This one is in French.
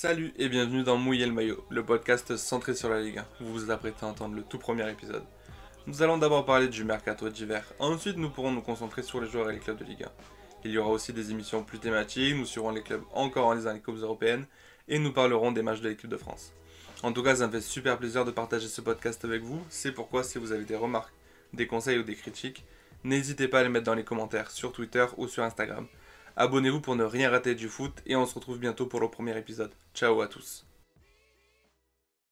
Salut et bienvenue dans Mouiller le maillot, le podcast centré sur la Ligue 1. Vous vous apprêtez à entendre le tout premier épisode. Nous allons d'abord parler du mercato d'hiver, ensuite nous pourrons nous concentrer sur les joueurs et les clubs de Ligue 1. Il y aura aussi des émissions plus thématiques, nous suivrons les clubs encore en lisant les coupes européennes et nous parlerons des matchs de l'équipe de France. En tout cas, ça me fait super plaisir de partager ce podcast avec vous, c'est pourquoi si vous avez des remarques, des conseils ou des critiques, n'hésitez pas à les mettre dans les commentaires sur Twitter ou sur Instagram. Abonnez-vous pour ne rien rater du foot et on se retrouve bientôt pour le premier épisode. Ciao à tous.